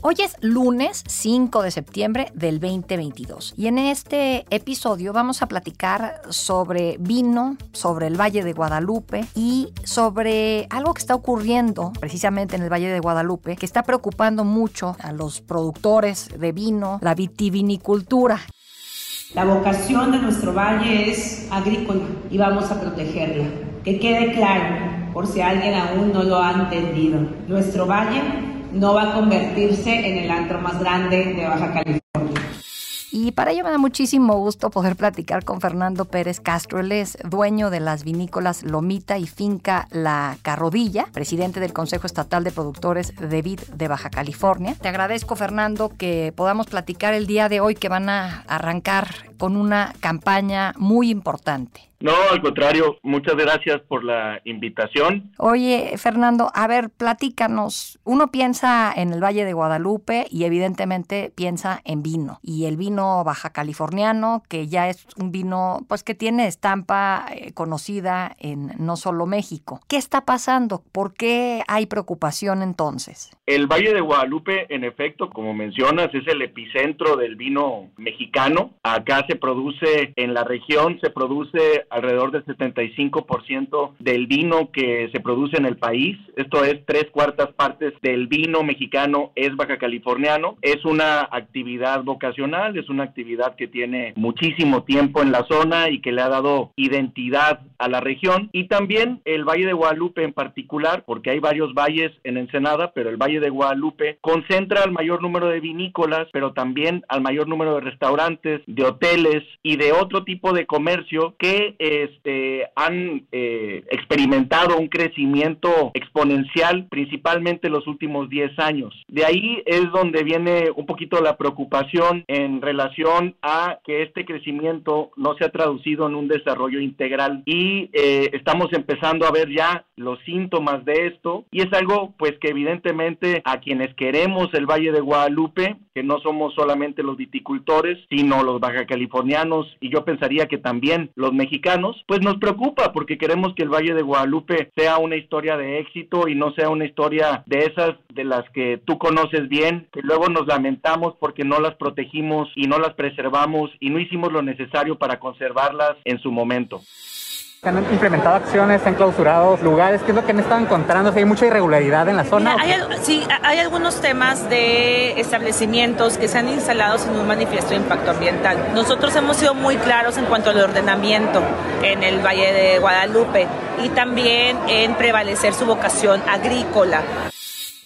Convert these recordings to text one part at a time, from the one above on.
Hoy es lunes 5 de septiembre del 2022 y en este episodio vamos a platicar sobre vino, sobre el Valle de Guadalupe y sobre algo que está ocurriendo precisamente en el Valle de Guadalupe que está preocupando mucho a los productores de vino, la vitivinicultura. La vocación de nuestro valle es agrícola y vamos a protegerla. Que quede claro, por si alguien aún no lo ha entendido, nuestro valle no va a convertirse en el antro más grande de Baja California. Y para ello me da muchísimo gusto poder platicar con Fernando Pérez Castro. Él es dueño de las vinícolas Lomita y Finca La Carrodilla, presidente del Consejo Estatal de Productores de Vid de Baja California. Te agradezco, Fernando, que podamos platicar el día de hoy que van a arrancar con una campaña muy importante. No, al contrario, muchas gracias por la invitación. Oye, Fernando, a ver, platícanos. Uno piensa en el Valle de Guadalupe y evidentemente piensa en vino. Y el vino baja californiano, que ya es un vino pues que tiene estampa eh, conocida en no solo México. ¿Qué está pasando? ¿Por qué hay preocupación entonces? El Valle de Guadalupe, en efecto, como mencionas, es el epicentro del vino mexicano. Acá se produce, en la región se produce alrededor del 75% del vino que se produce en el país. Esto es tres cuartas partes del vino mexicano es baja californiano. Es una actividad vocacional, es una actividad que tiene muchísimo tiempo en la zona y que le ha dado identidad a la región. Y también el Valle de Guadalupe en particular, porque hay varios valles en Ensenada, pero el Valle de Guadalupe concentra al mayor número de vinícolas, pero también al mayor número de restaurantes, de hoteles y de otro tipo de comercio que este, han eh, experimentado un crecimiento exponencial principalmente en los últimos 10 años. De ahí es donde viene un poquito la preocupación en relación a que este crecimiento no se ha traducido en un desarrollo integral y eh, estamos empezando a ver ya los síntomas de esto y es algo pues que evidentemente a quienes queremos el Valle de Guadalupe, que no somos solamente los viticultores, sino los baja californianos y yo pensaría que también los mexicanos pues nos preocupa porque queremos que el Valle de Guadalupe sea una historia de éxito y no sea una historia de esas de las que tú conoces bien, que luego nos lamentamos porque no las protegimos y no las preservamos y no hicimos lo necesario para conservarlas en su momento. Se han implementado acciones, se han clausurado lugares. ¿Qué es lo que han estado encontrando? ¿Hay mucha irregularidad en la zona? hay, sí, hay algunos temas de establecimientos que se han instalado sin un manifiesto de impacto ambiental. Nosotros hemos sido muy claros en cuanto al ordenamiento en el Valle de Guadalupe y también en prevalecer su vocación agrícola.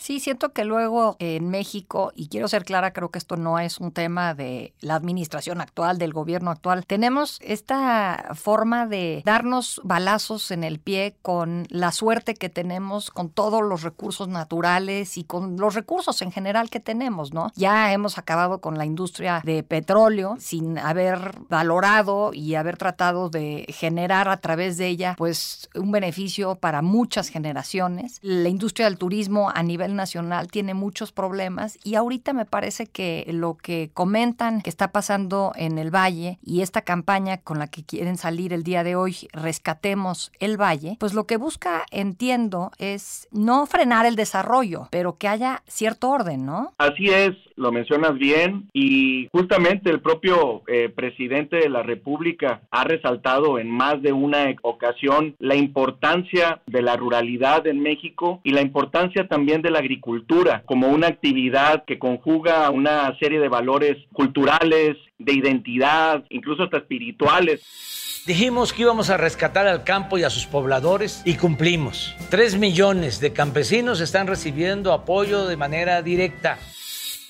Sí, siento que luego en México, y quiero ser clara, creo que esto no es un tema de la administración actual, del gobierno actual, tenemos esta forma de darnos balazos en el pie con la suerte que tenemos, con todos los recursos naturales y con los recursos en general que tenemos, ¿no? Ya hemos acabado con la industria de petróleo sin haber valorado y haber tratado de generar a través de ella, pues, un beneficio para muchas generaciones. La industria del turismo a nivel nacional tiene muchos problemas y ahorita me parece que lo que comentan que está pasando en el Valle y esta campaña con la que quieren salir el día de hoy, rescatemos el Valle, pues lo que busca, entiendo, es no frenar el desarrollo, pero que haya cierto orden, ¿no? Así es, lo mencionas bien y justamente el propio eh, presidente de la República ha resaltado en más de una ocasión la importancia de la ruralidad en México y la importancia también de la agricultura como una actividad que conjuga una serie de valores culturales, de identidad, incluso hasta espirituales. Dijimos que íbamos a rescatar al campo y a sus pobladores y cumplimos. Tres millones de campesinos están recibiendo apoyo de manera directa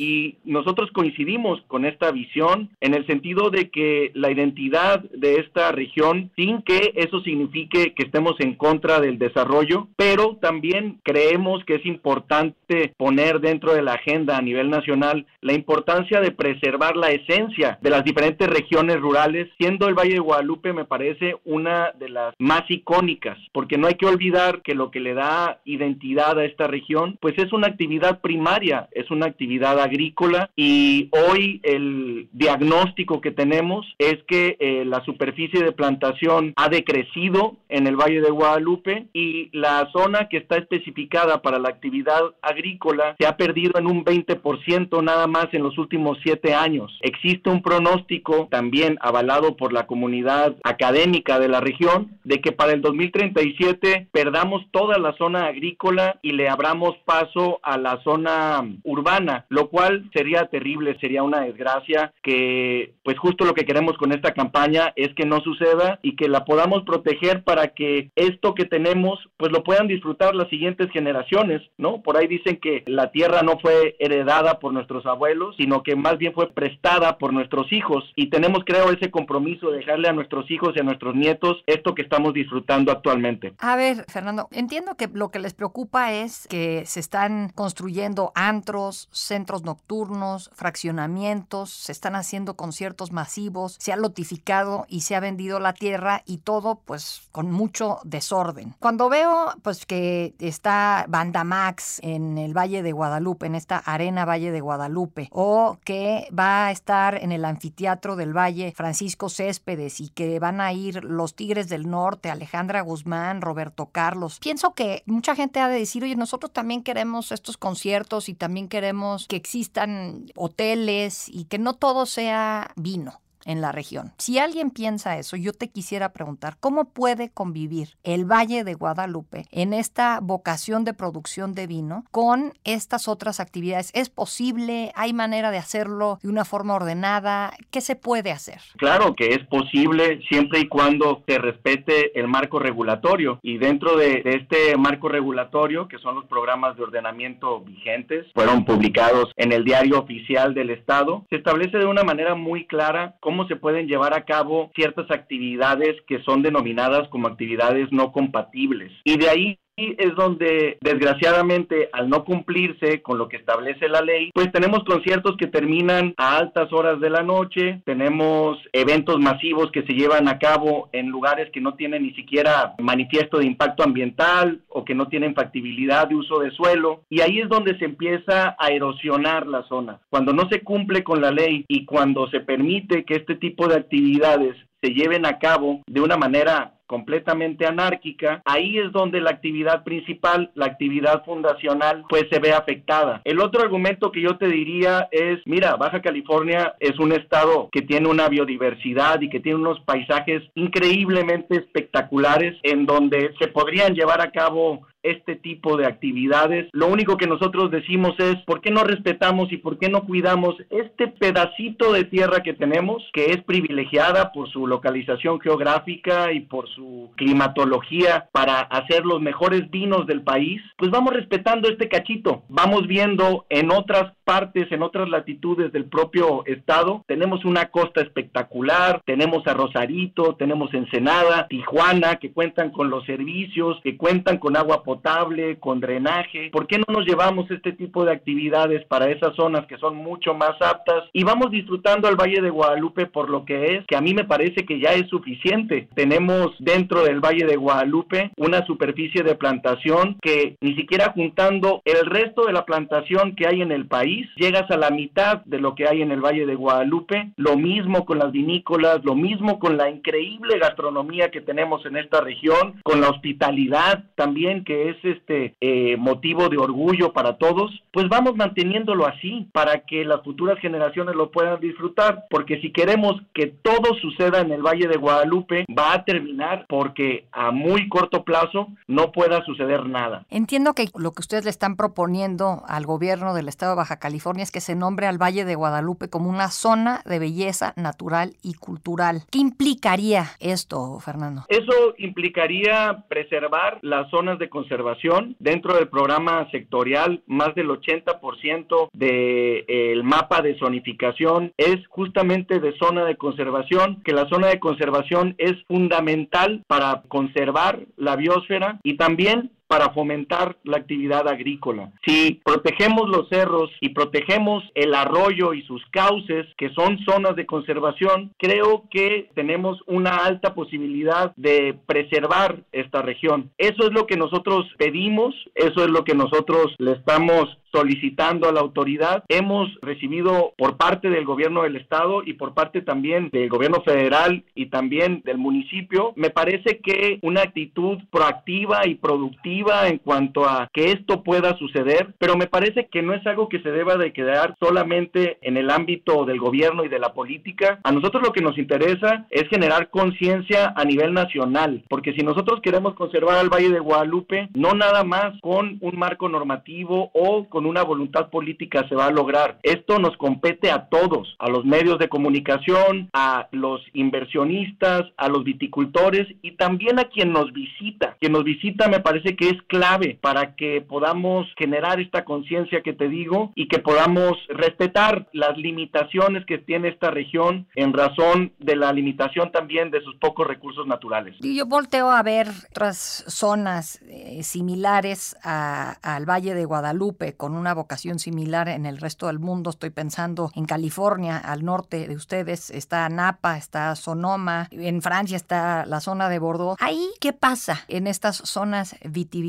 Y nosotros coincidimos con esta visión en el sentido de que la identidad de esta región, sin que eso signifique que estemos en contra del desarrollo, pero también creemos que es importante poner dentro de la agenda a nivel nacional la importancia de preservar la esencia de las diferentes regiones rurales, siendo el Valle de Guadalupe me parece una de las más icónicas, porque no hay que olvidar que lo que le da identidad a esta región, pues es una actividad primaria, es una actividad agrícola y hoy el diagnóstico que tenemos es que eh, la superficie de plantación ha decrecido en el Valle de Guadalupe y la zona que está especificada para la actividad agrícola se ha perdido en un 20% nada más en los últimos siete años. Existe un pronóstico también avalado por la comunidad académica de la región de que para el 2037 perdamos toda la zona agrícola y le abramos paso a la zona urbana, lo cual sería terrible, sería una desgracia que pues justo lo que queremos con esta campaña es que no suceda y que la podamos proteger para que esto que tenemos pues lo puedan disfrutar las siguientes generaciones, ¿no? Por ahí dicen que la tierra no fue heredada por nuestros abuelos, sino que más bien fue prestada por nuestros hijos y tenemos creo ese compromiso de dejarle a nuestros hijos y a nuestros nietos esto que estamos disfrutando actualmente. A ver, Fernando, entiendo que lo que les preocupa es que se están construyendo antros, centros nocturnos, fraccionamientos, se están haciendo conciertos masivos, se ha lotificado y se ha vendido la tierra y todo pues con mucho desorden. Cuando veo pues que está Banda Max en el Valle de Guadalupe, en esta arena Valle de Guadalupe, o que va a estar en el anfiteatro del Valle Francisco Céspedes y que van a ir los Tigres del Norte, Alejandra Guzmán, Roberto Carlos. Pienso que mucha gente ha de decir, oye, nosotros también queremos estos conciertos y también queremos que existan hoteles y que no todo sea vino en la región. Si alguien piensa eso, yo te quisiera preguntar, ¿cómo puede convivir el Valle de Guadalupe en esta vocación de producción de vino con estas otras actividades? ¿Es posible? ¿Hay manera de hacerlo de una forma ordenada? ¿Qué se puede hacer? Claro que es posible siempre y cuando se respete el marco regulatorio y dentro de, este marco regulatorio, que son los programas de ordenamiento vigentes, fueron publicados en el diario oficial del Estado, se establece de una manera muy clara se pueden llevar a cabo ciertas actividades que son denominadas como actividades no compatibles. Y de ahí es donde desgraciadamente al no cumplirse con lo que establece la ley, pues tenemos conciertos que terminan a altas horas de la noche, tenemos eventos masivos que se llevan a cabo en lugares que no tienen ni siquiera manifiesto de impacto ambiental o que no tienen factibilidad de uso de suelo y ahí es donde se empieza a erosionar la zona. Cuando no se cumple con la ley y cuando se permite que este tipo de actividades se lleven a cabo de una manera completamente anárquica, ahí es donde la actividad principal, la actividad fundacional, pues se ve afectada. El otro argumento que yo te diría es, mira, Baja California es un estado que tiene una biodiversidad y que tiene unos paisajes increíblemente espectaculares en donde se podrían llevar a cabo este tipo de actividades. Lo único que nosotros decimos es, ¿por qué no respetamos y por qué no cuidamos este pedacito de tierra que tenemos, que es privilegiada por su localización geográfica y por su climatología para hacer los mejores vinos del país? Pues vamos respetando este cachito. Vamos viendo en otras partes, en otras latitudes del propio estado, tenemos una costa espectacular, tenemos a Rosarito, tenemos Ensenada, Tijuana, que cuentan con los servicios, que cuentan con agua potable, con drenaje. ¿Por qué no nos llevamos este tipo de actividades para esas zonas que son mucho más aptas? Y vamos disfrutando al Valle de Guadalupe por lo que es, que a mí me parece que ya es suficiente. Tenemos dentro del Valle de Guadalupe una superficie de plantación que ni siquiera juntando el resto de la plantación que hay en el país, llegas a la mitad de lo que hay en el Valle de Guadalupe. Lo mismo con las vinícolas, lo mismo con la increíble gastronomía que tenemos en esta región, con la hospitalidad también que es este eh, motivo de orgullo para todos, pues vamos manteniéndolo así para que las futuras generaciones lo puedan disfrutar, porque si queremos que todo suceda en el Valle de Guadalupe, va a terminar porque a muy corto plazo no pueda suceder nada. Entiendo que lo que ustedes le están proponiendo al gobierno del estado de Baja California es que se nombre al Valle de Guadalupe como una zona de belleza natural y cultural. ¿Qué implicaría esto, Fernando? Eso implicaría preservar las zonas de conservación dentro del programa sectorial. Más del 80% del mapa de zonificación es justamente de zona de conservación, que la zona de conservación es fundamental para conservar la biosfera y también para fomentar la actividad agrícola. Si protegemos los cerros y protegemos el arroyo y sus cauces, que son zonas de conservación, creo que tenemos una alta posibilidad de preservar esta región. Eso es lo que nosotros pedimos, eso es lo que nosotros le estamos solicitando a la autoridad. Hemos recibido por parte del gobierno del estado y por parte también del gobierno federal y también del municipio, me parece que una actitud proactiva y productiva en cuanto a que esto pueda suceder, pero me parece que no es algo que se deba de quedar solamente en el ámbito del gobierno y de la política. A nosotros lo que nos interesa es generar conciencia a nivel nacional, porque si nosotros queremos conservar al Valle de Guadalupe, no nada más con un marco normativo o con una voluntad política se va a lograr. Esto nos compete a todos, a los medios de comunicación, a los inversionistas, a los viticultores y también a quien nos visita. Quien nos visita me parece que es clave para que podamos generar esta conciencia que te digo y que podamos respetar las limitaciones que tiene esta región en razón de la limitación también de sus pocos recursos naturales. Yo volteo a ver otras zonas eh, similares al Valle de Guadalupe con una vocación similar en el resto del mundo. Estoy pensando en California, al norte de ustedes está Napa, está Sonoma, en Francia está la zona de Bordeaux. Ahí, ¿qué pasa en estas zonas vitivinícolas?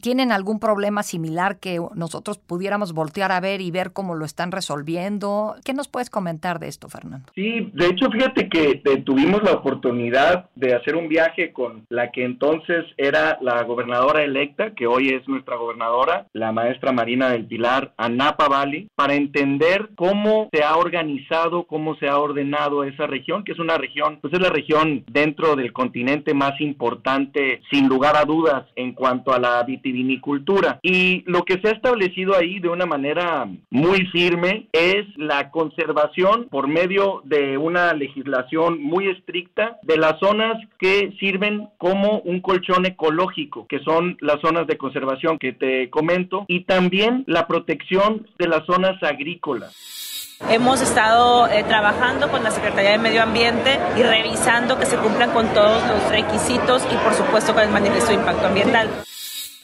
¿Tienen algún problema similar que nosotros pudiéramos voltear a ver y ver cómo lo están resolviendo? ¿Qué nos puedes comentar de esto, Fernando? Sí, de hecho, fíjate que eh, tuvimos la oportunidad de hacer un viaje con la que entonces era la gobernadora electa, que hoy es nuestra gobernadora, la maestra Marina del Pilar a Napa Valley para entender cómo se ha organizado, cómo se ha ordenado esa región, que es una región, pues es la región dentro del continente más importante, sin lugar a dudas, en cuanto a la vitivinicultura. Y lo que se ha establecido ahí de una manera muy firme es la conservación por medio de una legislación muy estricta de las zonas que sirven como un colchón ecológico, que son las zonas de conservación que te comento, y también la protección de las zonas agrícolas. Hemos estado eh, trabajando con la Secretaría de Medio Ambiente y revisando que se cumplan con todos los requisitos y por supuesto con el manifiesto de impacto ambiental.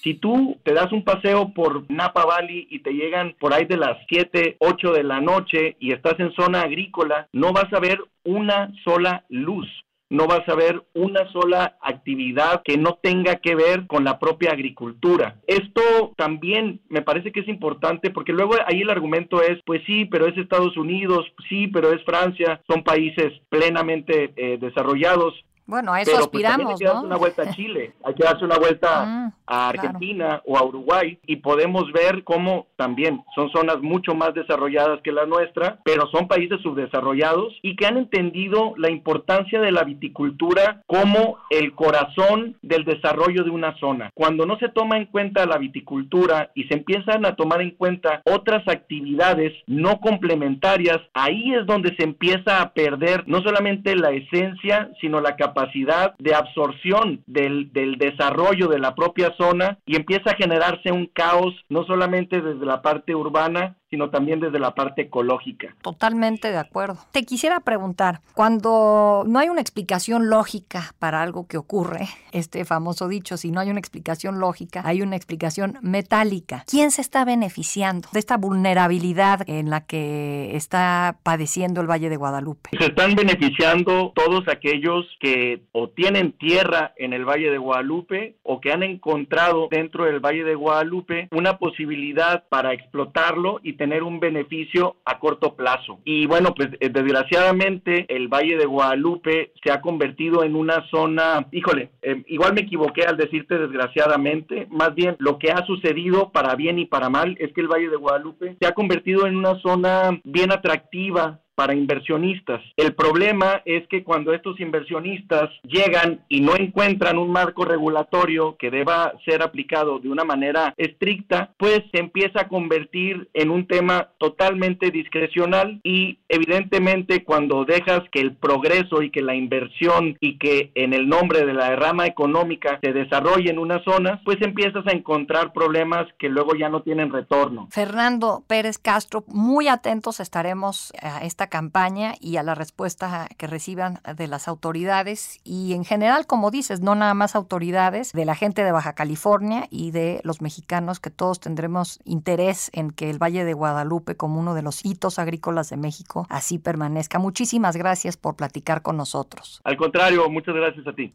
Si tú te das un paseo por Napa Valley y te llegan por ahí de las 7, 8 de la noche y estás en zona agrícola, no vas a ver una sola luz no vas a ver una sola actividad que no tenga que ver con la propia agricultura. Esto también me parece que es importante porque luego ahí el argumento es, pues sí, pero es Estados Unidos, sí, pero es Francia, son países plenamente eh, desarrollados. Bueno, a eso pues, aspiramos, hay que darse una vuelta a Chile, hay que darse una vuelta ah, a Argentina o a Uruguay y podemos ver cómo también son zonas mucho más desarrolladas que la nuestra, pero son países subdesarrollados y que han entendido la importancia de la viticultura como el corazón del desarrollo de una zona. Cuando no se toma en cuenta la viticultura y se empiezan a tomar en cuenta otras actividades no complementarias, ahí es donde se empieza a perder no solamente la esencia, sino la capacidad capacidad de absorción del, del desarrollo de la propia zona y empieza a generarse un caos no solamente desde la parte urbana, sino también desde la parte ecológica. Totalmente de acuerdo. Te quisiera preguntar, cuando no hay una explicación lógica para algo que ocurre, este famoso dicho, si no hay una explicación lógica, hay una explicación metálica. ¿Quién se está beneficiando de esta vulnerabilidad en la que está padeciendo el Valle de Guadalupe? Se están beneficiando todos aquellos que o tienen tierra en el Valle de Guadalupe o que han encontrado dentro del Valle de Guadalupe una posibilidad para explotarlo y tener un beneficio a corto plazo. Y bueno, pues eh, desgraciadamente el Valle de Guadalupe se ha convertido en una zona, híjole, em, igual me equivoqué al decirte desgraciadamente, más bien lo que ha sucedido para bien y para mal es que el Valle de Guadalupe se ha convertido en una zona bien atractiva para inversionistas. El problema es que cuando estos inversionistas llegan y no encuentran un marco regulatorio que deba ser aplicado de una manera estricta, pues se empieza a convertir en un tema totalmente discrecional y evidentemente cuando dejas que el progreso y que la inversión y que en el nombre de la rama económica se desarrolle en una zona, pues empiezas a encontrar problemas que luego ya no tienen retorno. Fernando Pérez Castro, muy atentos estaremos a esta campaña y a la respuesta que reciban de las autoridades y en general, como dices, no nada más autoridades, de la gente de Baja California y de los mexicanos que todos tendremos interés en que el Valle de Guadalupe como uno de los hitos agrícolas de México así permanezca. Muchísimas gracias por platicar con nosotros. Al contrario, muchas gracias a ti.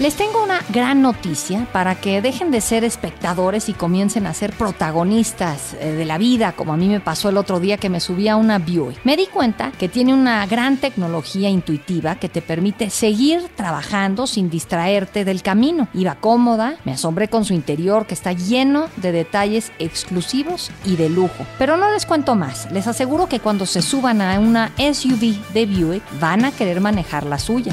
Les tengo una gran noticia para que dejen de ser espectadores y comiencen a ser protagonistas eh, de la vida, como a mí me pasó el otro día que me subí a una Buick. Me di cuenta que tiene una gran tecnología intuitiva que te permite seguir trabajando sin distraerte del camino. Iba cómoda, me asombré con su interior que está lleno de detalles exclusivos y de lujo. Pero no les cuento más, les aseguro que cuando se suban a una SUV de Buick van a querer manejar la suya.